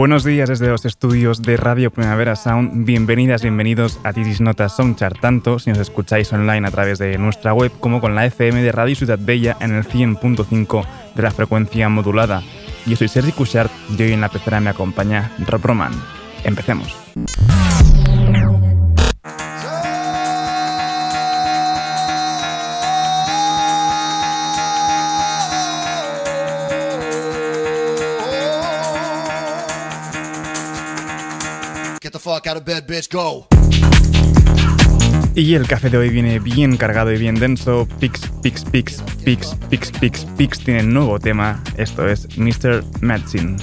Buenos días desde los estudios de Radio Primavera Sound. Bienvenidas, bienvenidos a Tisis Notas Soundchart, tanto si nos escucháis online a través de nuestra web como con la FM de Radio Ciudad Bella en el 100.5 de la frecuencia modulada. Yo soy Sergi Cushart y hoy en la pecera me acompaña Rob Roman. Empecemos. Y el café de hoy viene bien cargado y bien denso. Pix, pix, pix, pix, pix, pix, pix tiene nuevo tema. Esto es Mr. Medicine.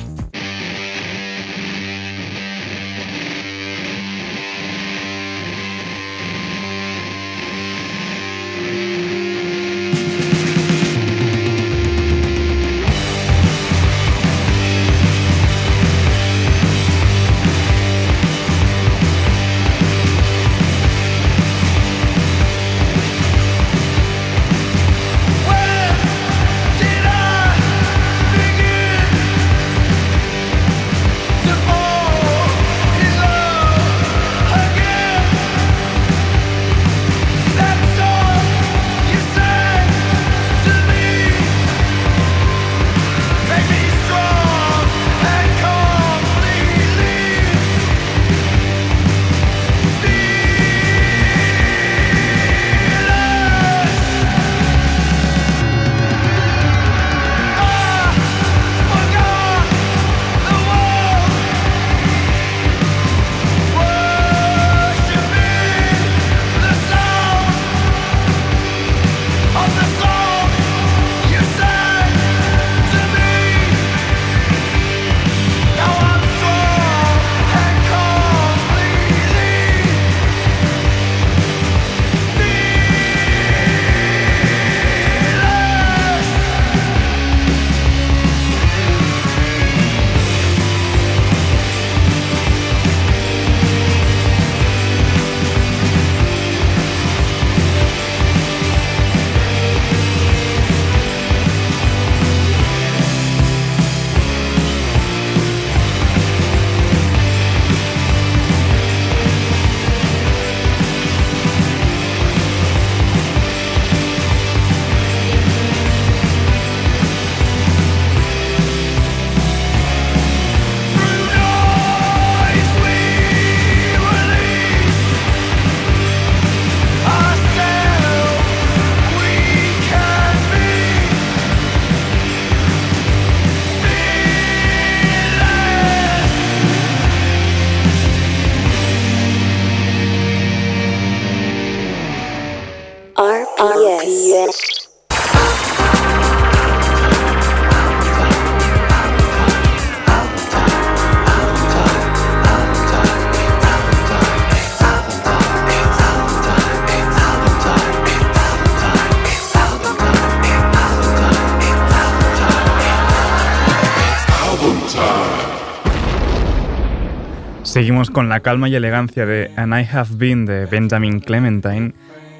Seguimos con la calma y elegancia de And I Have Been de Benjamin Clementine.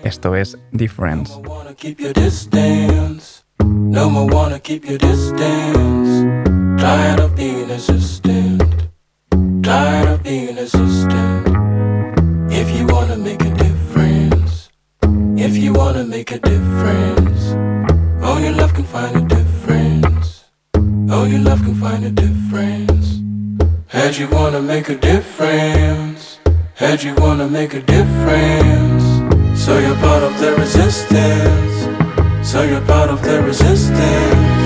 Esto es Difference. No more wanna keep your distance. Tired of being assistant. Tired of being assistant. If you wanna make a difference. If you wanna make a difference. Only love can find a difference. Only love can find a difference. Heard you wanna make a difference. Had you wanna make a difference. So you're part of the resistance. So you're part of the resistance.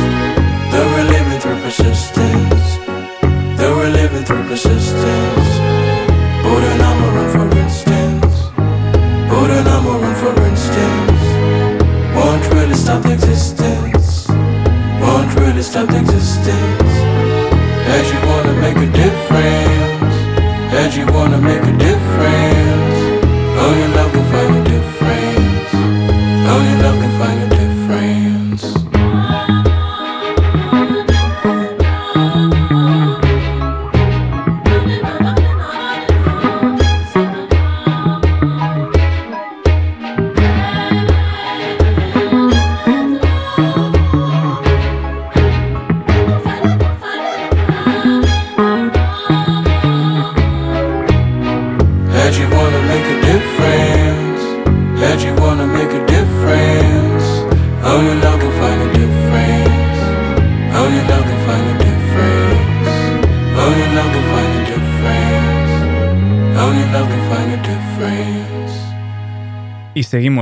That we're living through persistence. That we're living through persistence. Put an number on for instance. Put an number on for instance. Won't really stop the existence. Won't really stop the existence. As you wanna make a difference. As you wanna make a difference. Oh, Only love can find a difference. Oh, Only love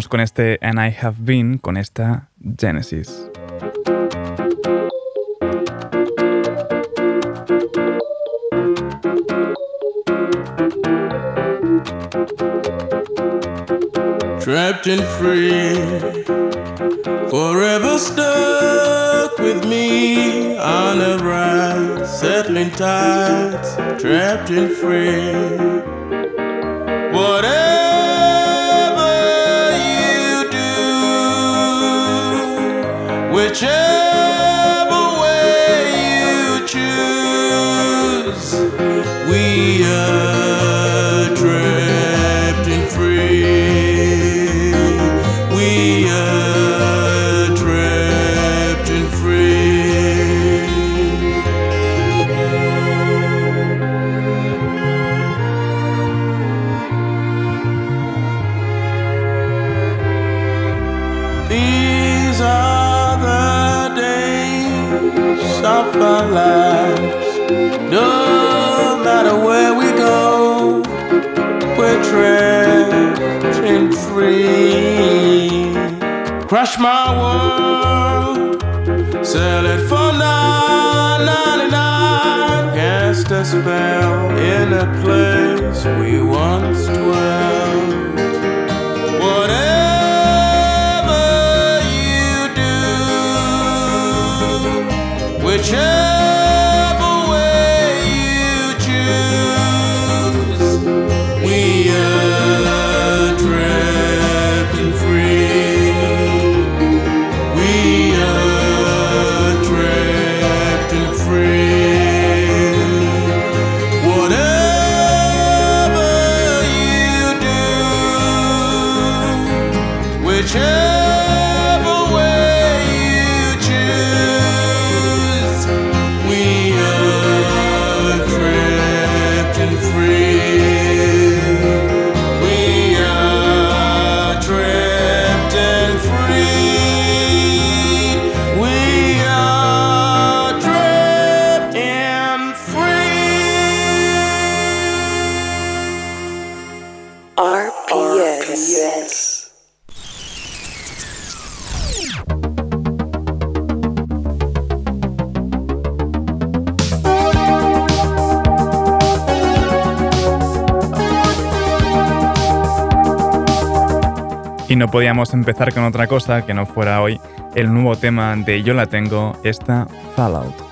con este And I Have Been, con esta Genesis. trapped and free, forever stuck with me on a ride, settling tides, trapped and free. We're and free. Crush my world, sell it for nine ninety nine. Cast a spell in a place we once dwelled. Whatever you do, whichever podíamos empezar con otra cosa que no fuera hoy el nuevo tema de Yo la tengo, esta Fallout.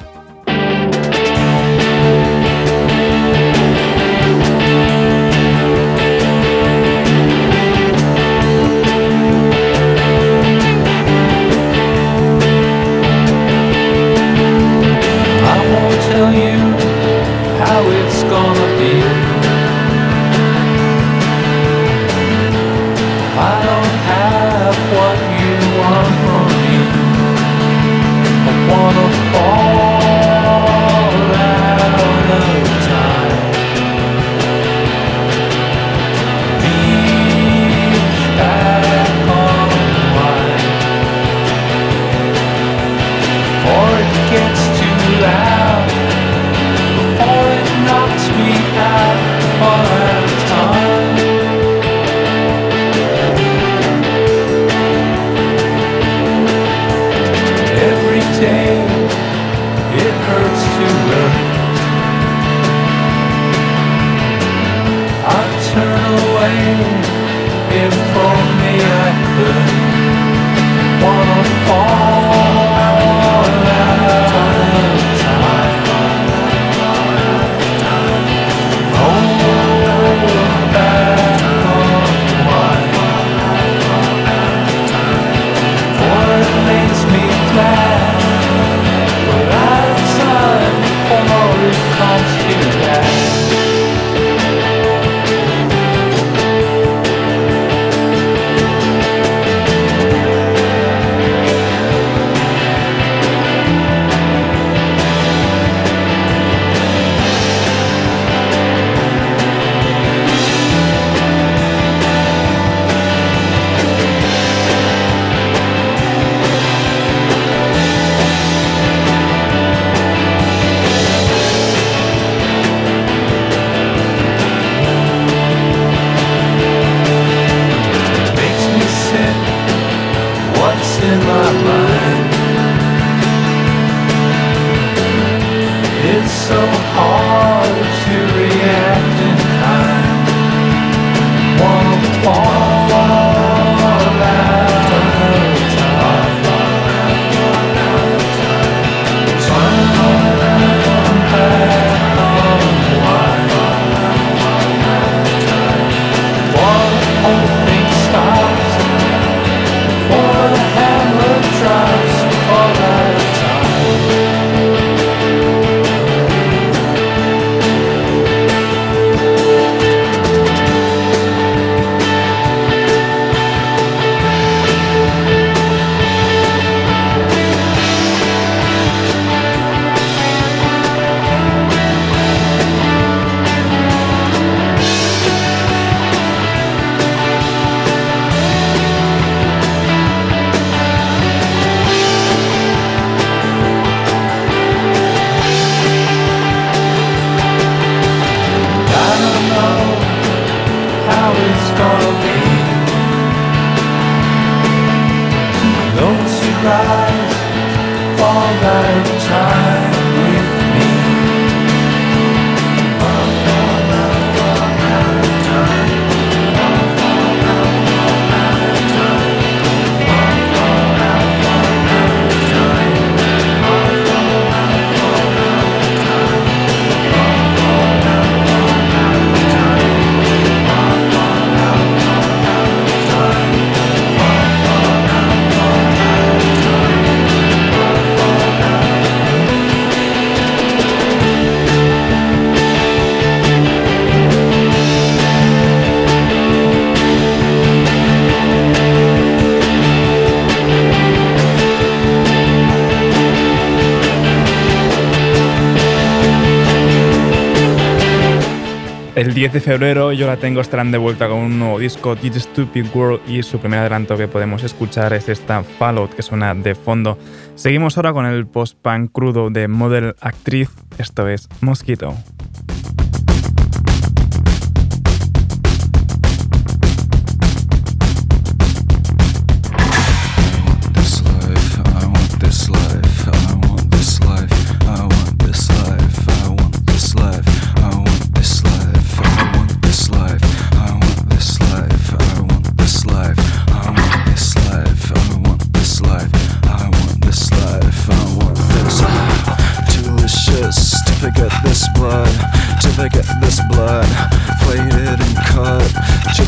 El 10 de febrero yo la tengo estarán de vuelta con un nuevo disco, This Stupid World, y su primer adelanto que podemos escuchar es esta Fallout que suena de fondo. Seguimos ahora con el post-punk crudo de Model Actriz, esto es Mosquito.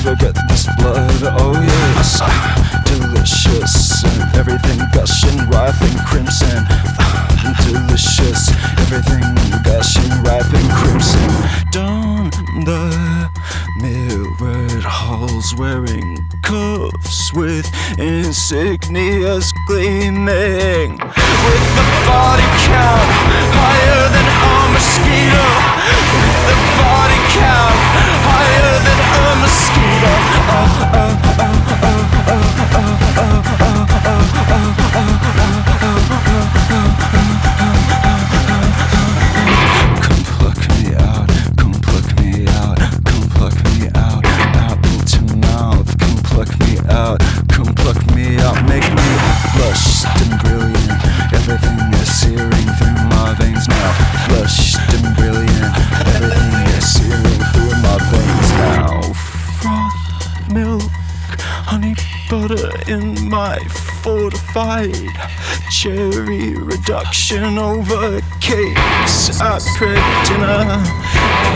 never get this blood, oh yes Delicious, everything gushing, ripening crimson. Delicious, everything gushing, ripening crimson. Down the mirrored halls wearing cuffs With insignias gleaming. With the body count my fortified cherry reduction over cakes at prep dinner.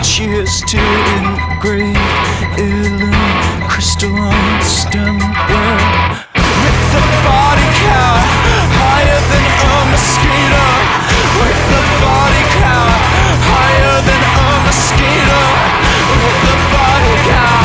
Cheers to engraved illumined crystalline stemware with the body count higher than a mosquito. With the body count higher than a mosquito. With the body count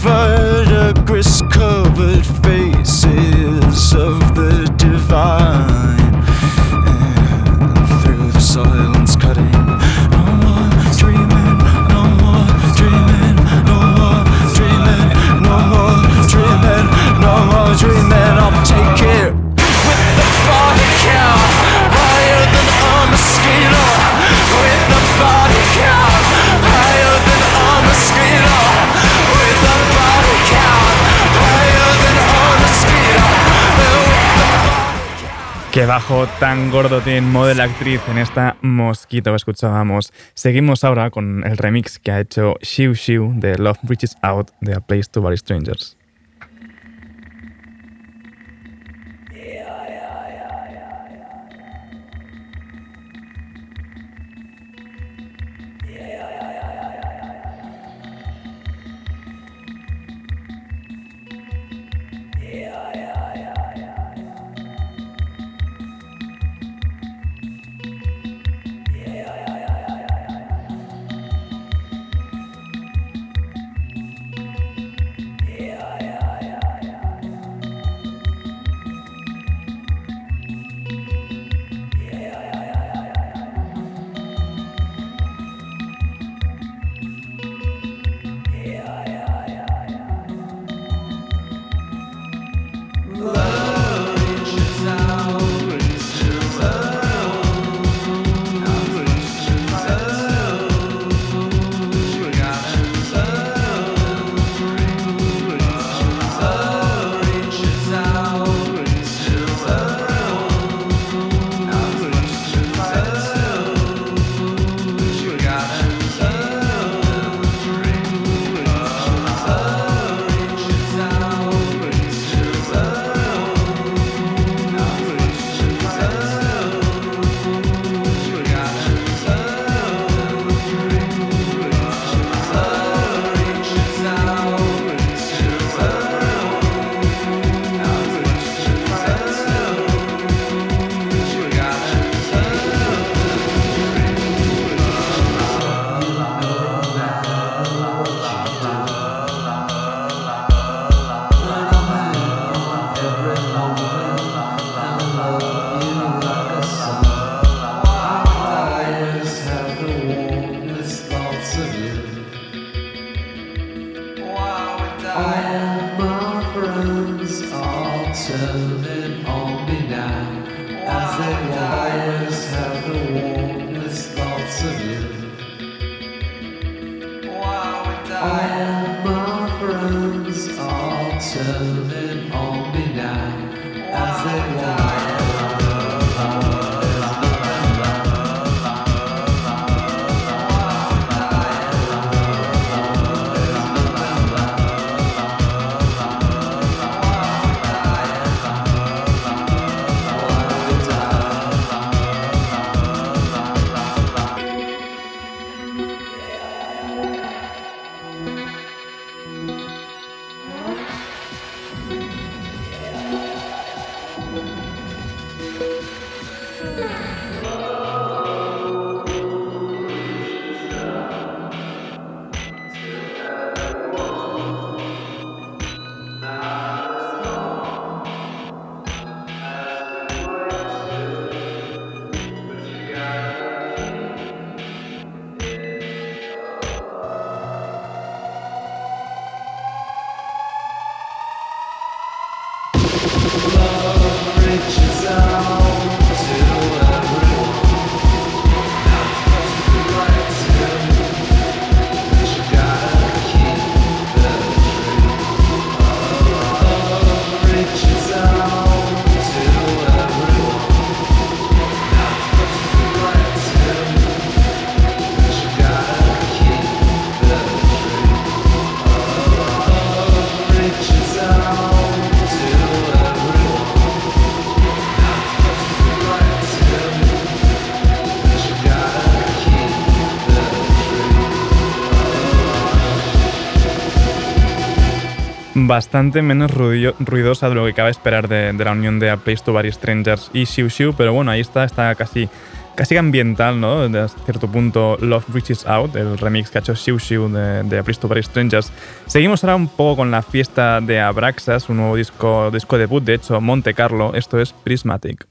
verdigris covered faces of the Qué bajo tan gordo tiene Model Actriz en esta mosquito que escuchábamos. Seguimos ahora con el remix que ha hecho Shiu Shiu de Love Reaches Out de A Place to Bury Strangers. Bastante menos ruidosa de lo que cabe esperar de, la unión de A Place to Bury Strangers y Xiu Xiu, pero bueno, ahí está, está casi, casi ambiental, ¿no? De cierto punto, Love Reaches Out, el remix que ha hecho Xiu Xiu de, de A Place to Bury Strangers. Seguimos ahora un poco con la fiesta de Abraxas, un nuevo disco, disco debut, de hecho, Monte Carlo, esto es Prismatic.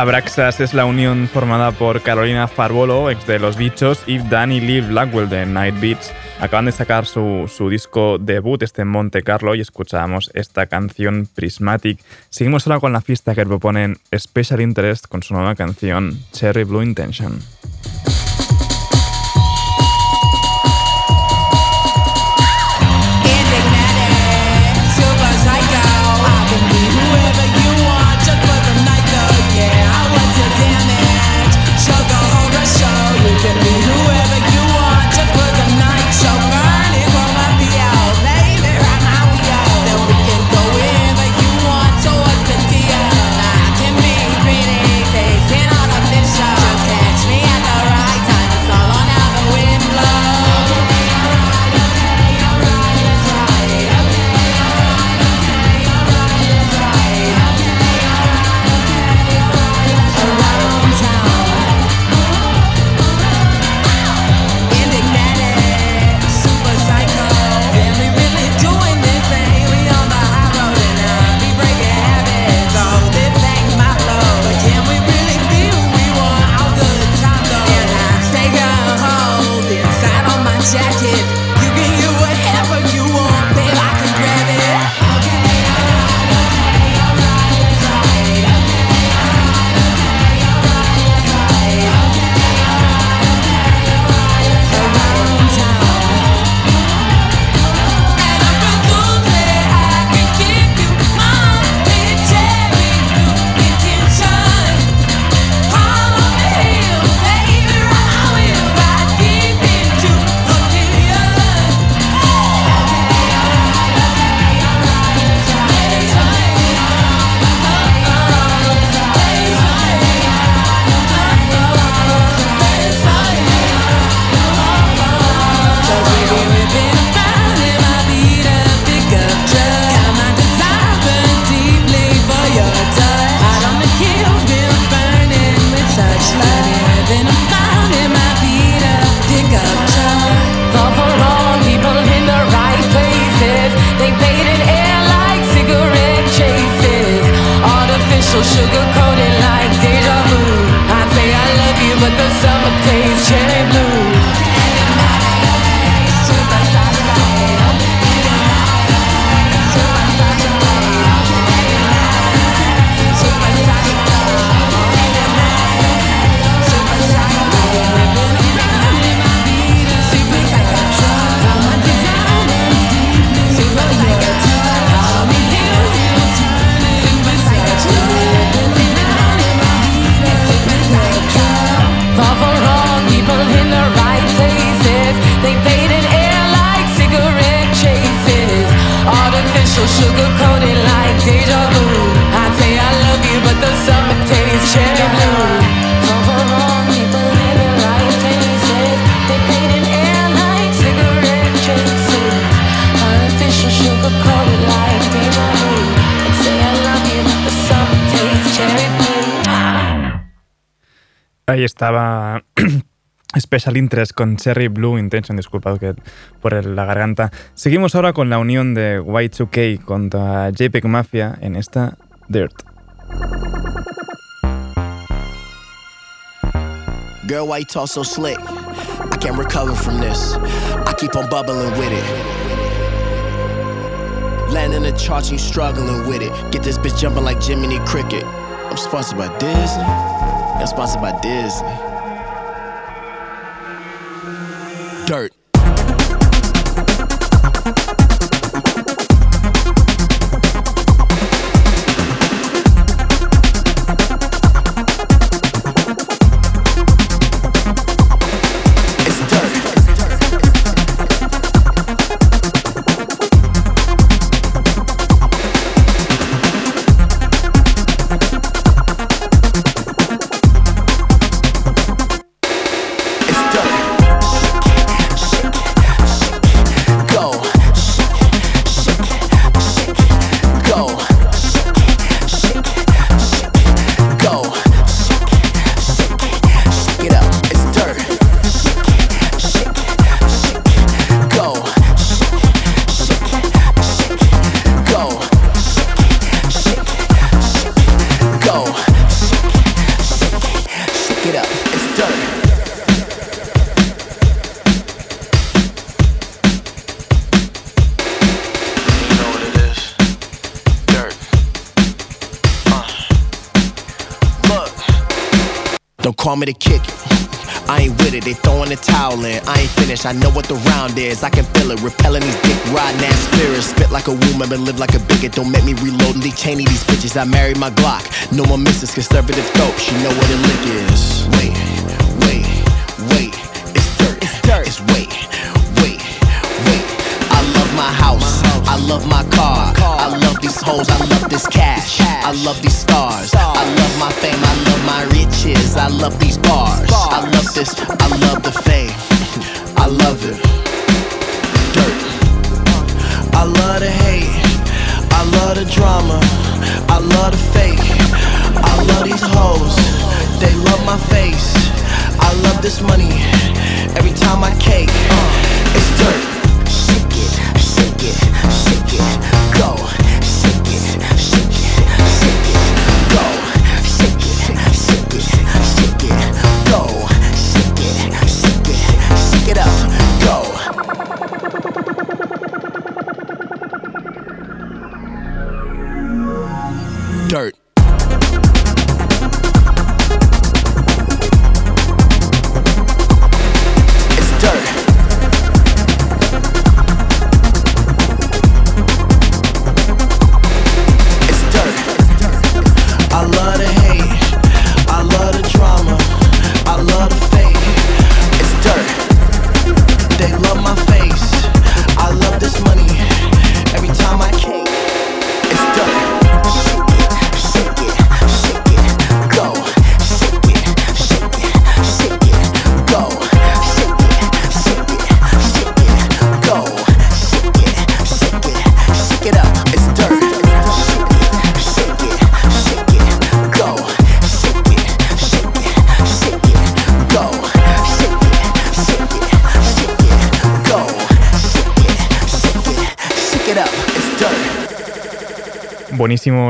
Abraxas es la unión formada por Carolina Farbolo, ex de Los Bichos, y Danny Lee Blackwell de Night Beats. Acaban de sacar su, su, disco debut, este Monte Carlo, y escuchábamos esta canción Prismatic. Seguimos ahora con la fiesta que proponen Special Interest con su nueva canción Cherry Blue Intention. Ahí estaba Special Interest con Cherry Blue Intention, disculpad que por la garganta. Seguimos ahora con la unión de Y2K contra JPEG Mafia en esta Dirt. Girl, why you talk so slick? I can't recover from this. I keep on bubbling with it. Landing the charts, you struggling with it. Get this bitch jumping like Jiminy Cricket. I'm sponsored by Disney. I'm sponsored by Disney. Dirt. In. I ain't finished, I know what the round is. I can feel it, repelling these dick riding ass spirits. Spit like a woman, but live like a bigot. Don't make me reload and cheney these bitches. I married my Glock. No more misses, conservative dope. She know what a lick is. Wait, wait, wait. It's dirt, it's dirt. It's wait, wait, wait. I love my house. I love my car. I love these hoes. I love this cash. I love these stars. I love my fame. I love my riches. I love these bars. I love this. I love the fame. I love it. Dirt. I love the hate. I love the drama. I love the fake. I love these hoes. They love my face. I love this money. Every time I cake. Uh, it's dirt. Shake it, shake it, shake it. Go.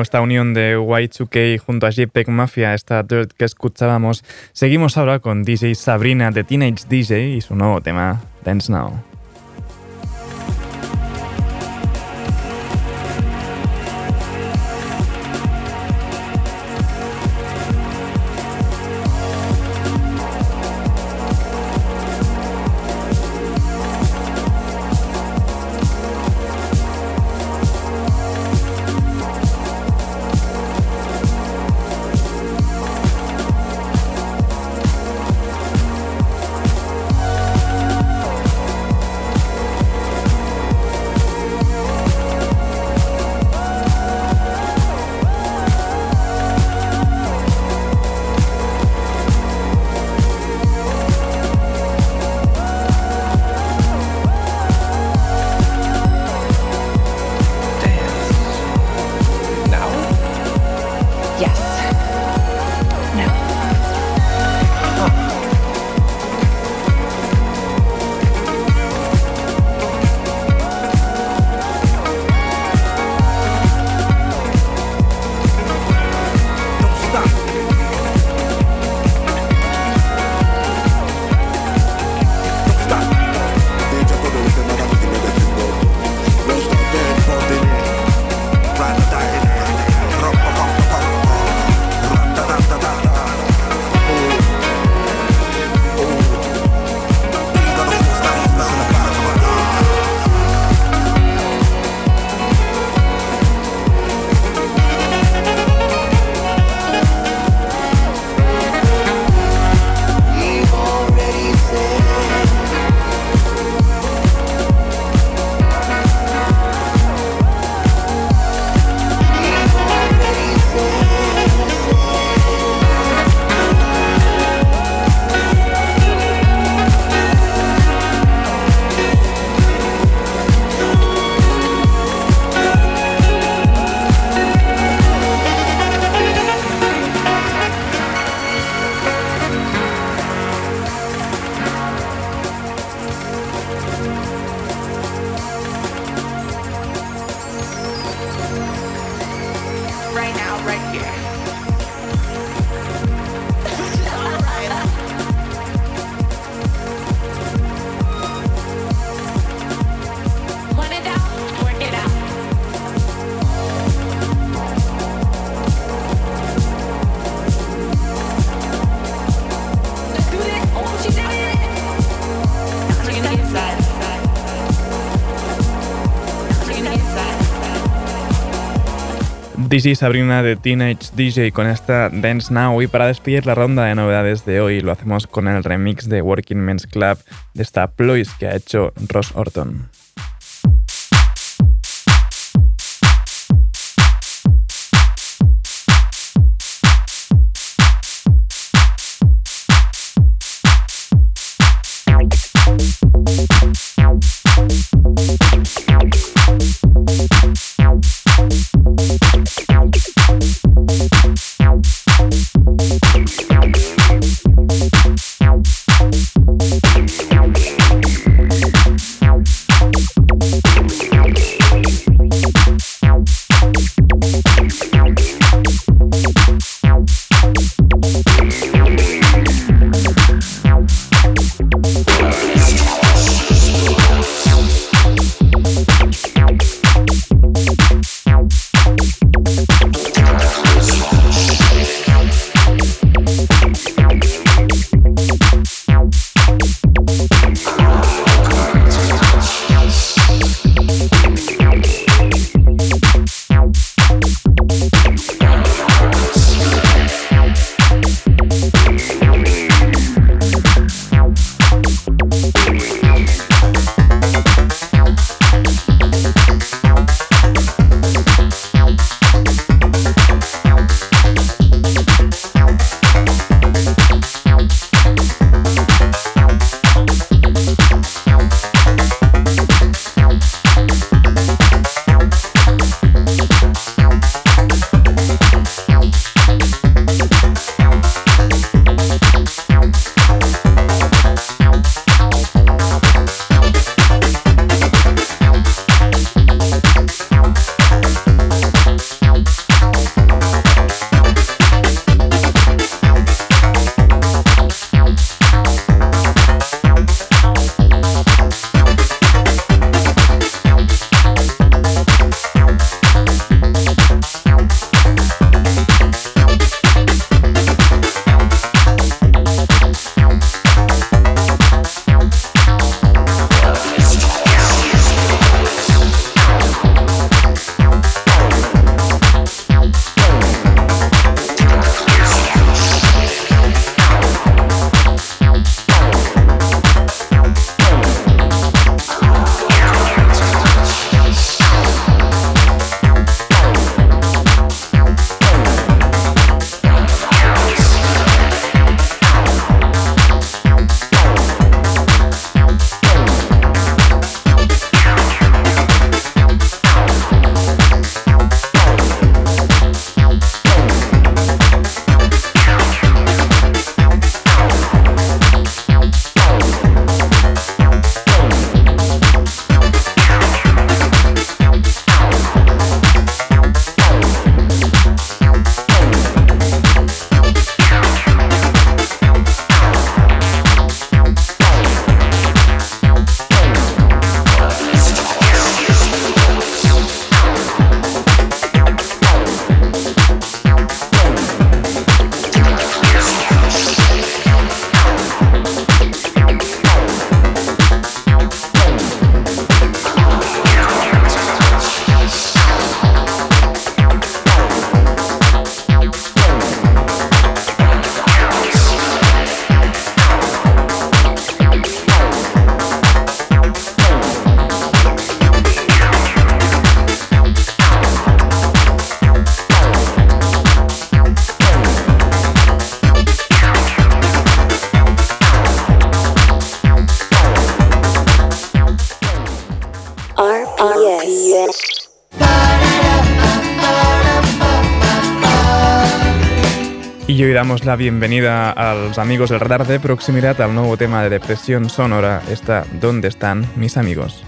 Esta unión de Y2K junto a JPEG Mafia, esta Dirt que escuchábamos. Seguimos ahora con DJ Sabrina de Teenage DJ y su nuevo tema, Dance Now. DJ Sabrina de Teenage DJ con esta Dance Now y para despedir la ronda de novedades de hoy lo hacemos con el remix de Working Men's Club de esta Ploys que ha hecho Ross Orton. La bienvenida a los amigos del radar de proximidad al nuevo tema de depresión sonora. Está ¿Dónde están mis amigos?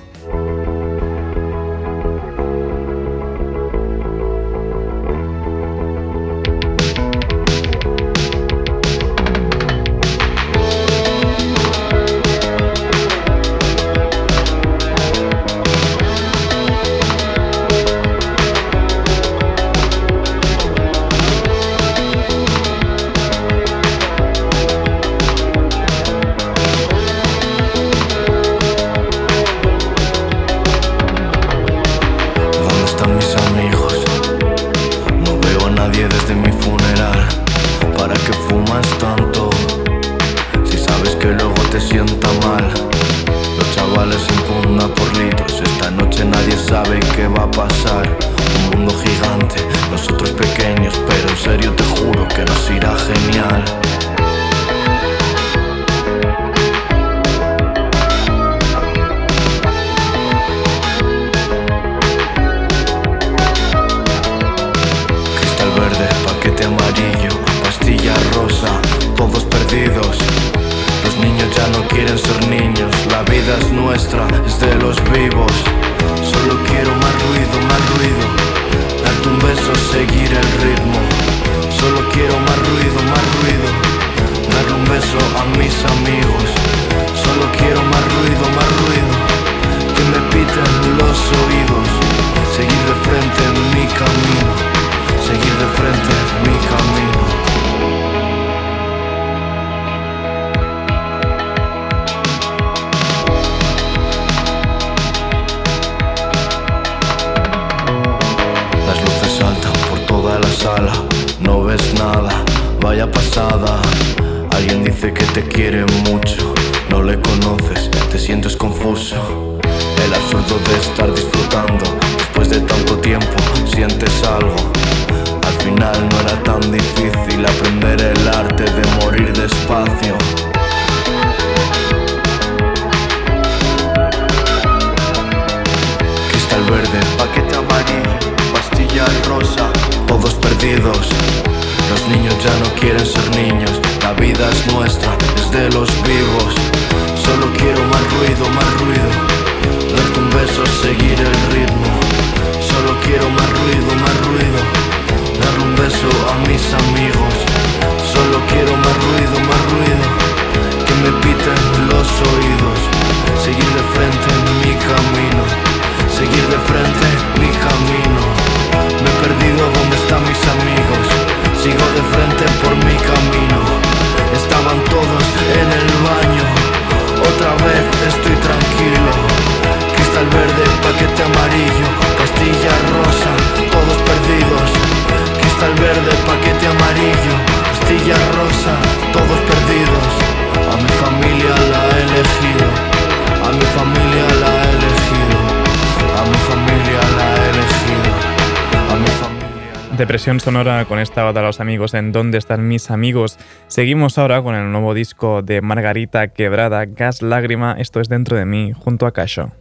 Depresión sonora con esta banda los amigos en ¿Dónde están mis amigos? Seguimos ahora con el nuevo disco de Margarita Quebrada, Gas Lágrima, esto es dentro de mí, junto a Casho.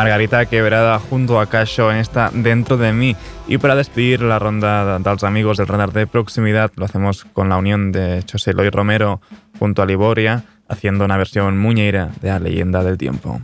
Margarita Quebrada junto a Casho en esta Dentro de mí. Y para despedir la ronda de los amigos del radar de proximidad, lo hacemos con la unión de José Eloy Romero junto a Liboria, haciendo una versión muñeira de la leyenda del tiempo.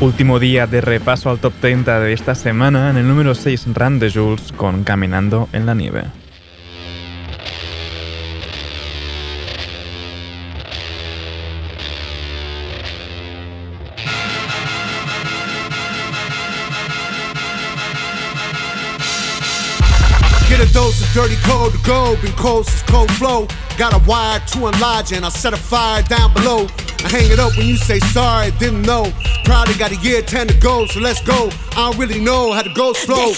Último día de repaso al top 30 de esta semana en el número 6 Run de Jules con Caminando en la nieve. Cold to go, been cold since cold flow. Got a wire to enlarge and I set a fire down below. I hang it up when you say sorry, didn't know. Probably got a year, ten to go, so let's go. I don't really know how to go slow.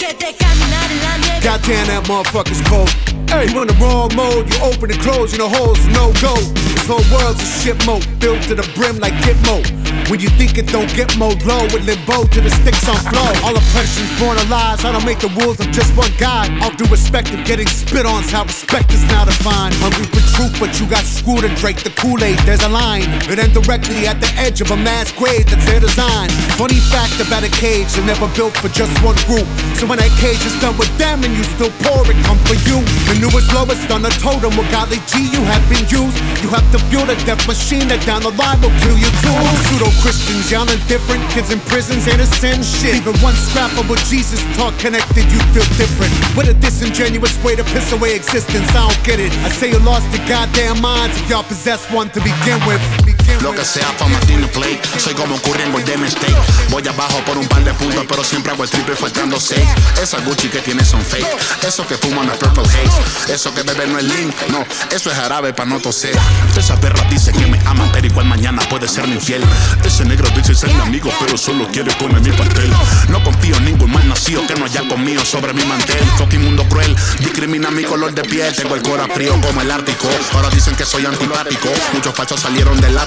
Goddamn, that motherfucker's cold. Hey, you in the wrong mode, you open and close, you know holes, no go. This whole world's a shit mode, built to the brim like Gitmo. When you think it don't get more low, it limbo to the sticks on flow. All oppression's born lies. I don't make the rules, I'm just one guy. All due respect of getting spit on's how respect is now defined. Hungry for truth, but you got screwed and Drake the Kool-Aid. There's a line. It ends directly at the edge of a mass grave that's their design. Funny fact about a cage, they're never built for just one group. So when that cage is done with them and you still pour it, come for you. The newest lowest on the totem, with golly G you have been used. You have to build a death machine that down the line will kill you too. Pseudo Christians, y'all indifferent. Kids in prisons sin shit. Even one scrap of what Jesus taught connected, you feel different. What a disingenuous way to piss away existence. I don't get it. I say you lost your goddamn minds if y'all possess one to begin with. Lo que sea fama tiene play. Soy como Curry en Golden State. Voy abajo por un par de puntos, pero siempre hago el triple faltando seis. Esa Gucci que tiene son fake. Eso que fuman es Purple Haze. Eso que bebe no es lean. No, eso es jarabe para no toser. Esa perra dice que me ama, pero igual mañana puede ser mi infiel. Ese negro dice ser mi amigo, pero solo quiere comer mi pastel. No confío en ningún mal nacido que no haya conmigo sobre mi mantel. Fucking mundo cruel, discrimina mi color de piel. Tengo el cora frío como el Ártico. Ahora dicen que soy antipático. Muchos fachos salieron del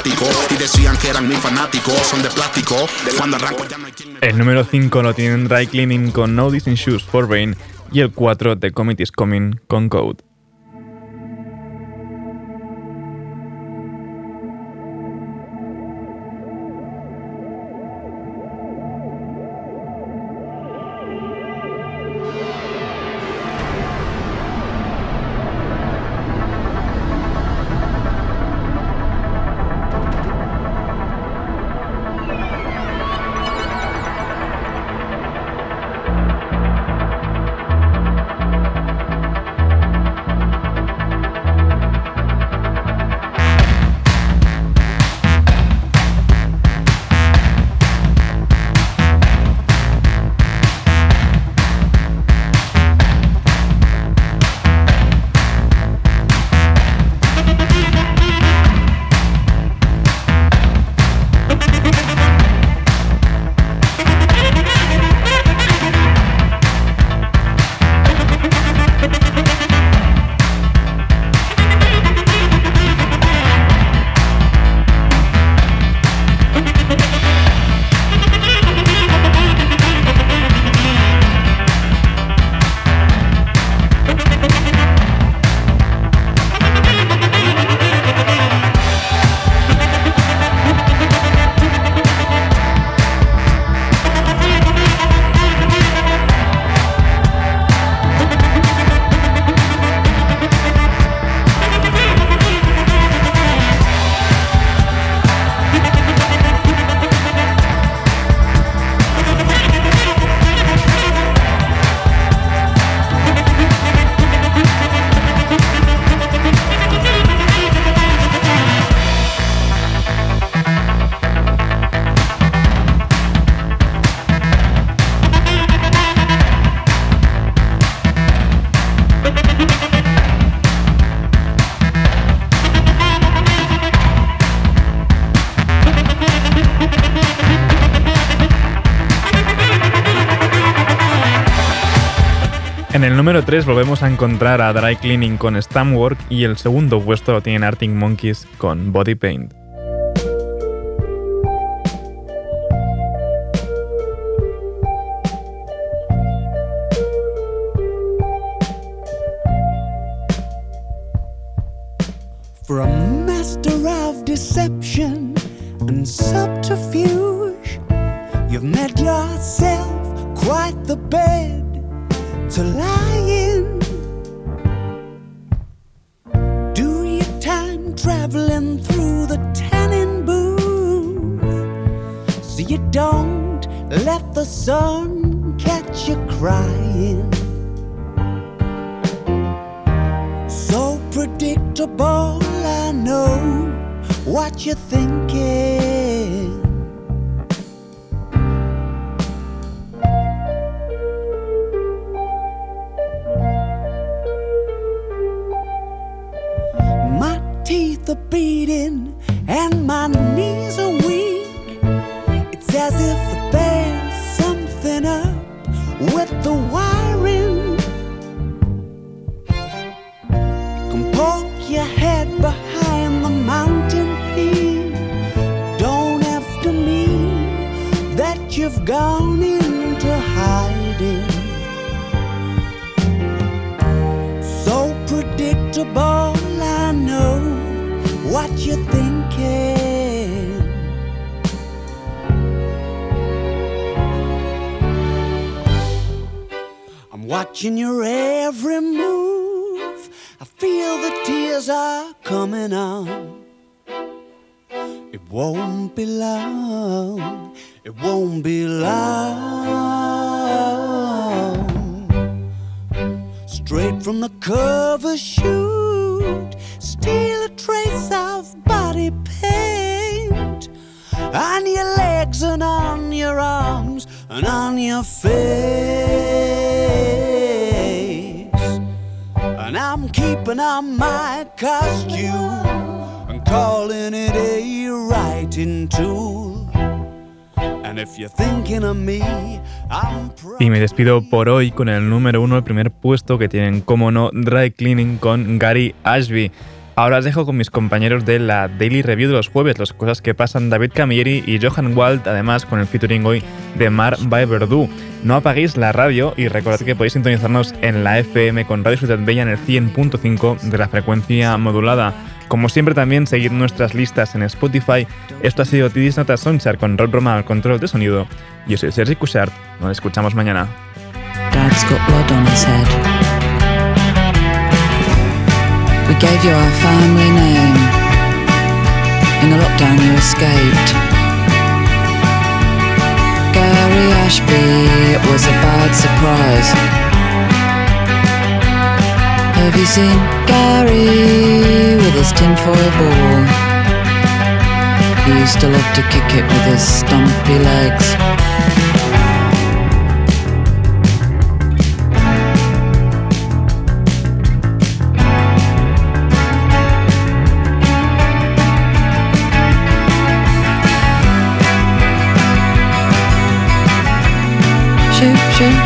no El número 5 lo tienen Dry Cleaning con No Dissing Shoes for Rain y el 4 The Comet is Coming con Code. 3 volvemos a encontrar a Dry Cleaning con Stamwork y el segundo puesto lo tienen Arctic Monkeys con Body Paint. the beating, and my knees are weak. It's as if there's something up with the wiring. Come poke your head behind the mountain peak. Don't have to mean that you've gone into hiding. So predictable. I'm watching your every move. I feel the tears are coming on. It won't be long. It won't be long. Straight from the cover shoot, steal a trace of body paint on your legs and on your arms and on your face. And I'm keeping on my costume and calling it a writing tool. Y me despido por hoy con el número uno, el primer puesto que tienen, como no, Dry Cleaning con Gary Ashby. Ahora os dejo con mis compañeros de la Daily Review de los jueves, las cosas que pasan David Camilleri y Johan Wald, además con el featuring hoy de Mar by Verdú. No apaguéis la radio y recordad que podéis sintonizarnos en la FM con Radio Ciudad Bella en el 100.5 de la frecuencia modulada. Como siempre también seguid nuestras listas en Spotify. Esto ha sido Tidis Nota Sonchar con Rod Broma al control de sonido. Yo soy Sergi Cushart. Nos escuchamos mañana. We gave you our family name. In the lockdown, you escaped. Gary Ashby, it was a bad surprise. Have you seen Gary with his tinfoil ball? He used to love to kick it with his stumpy legs.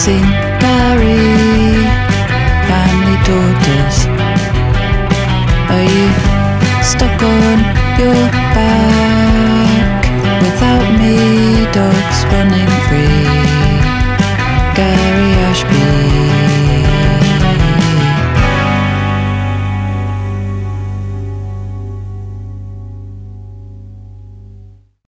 Have you seen Family daughters. Are you stuck on your?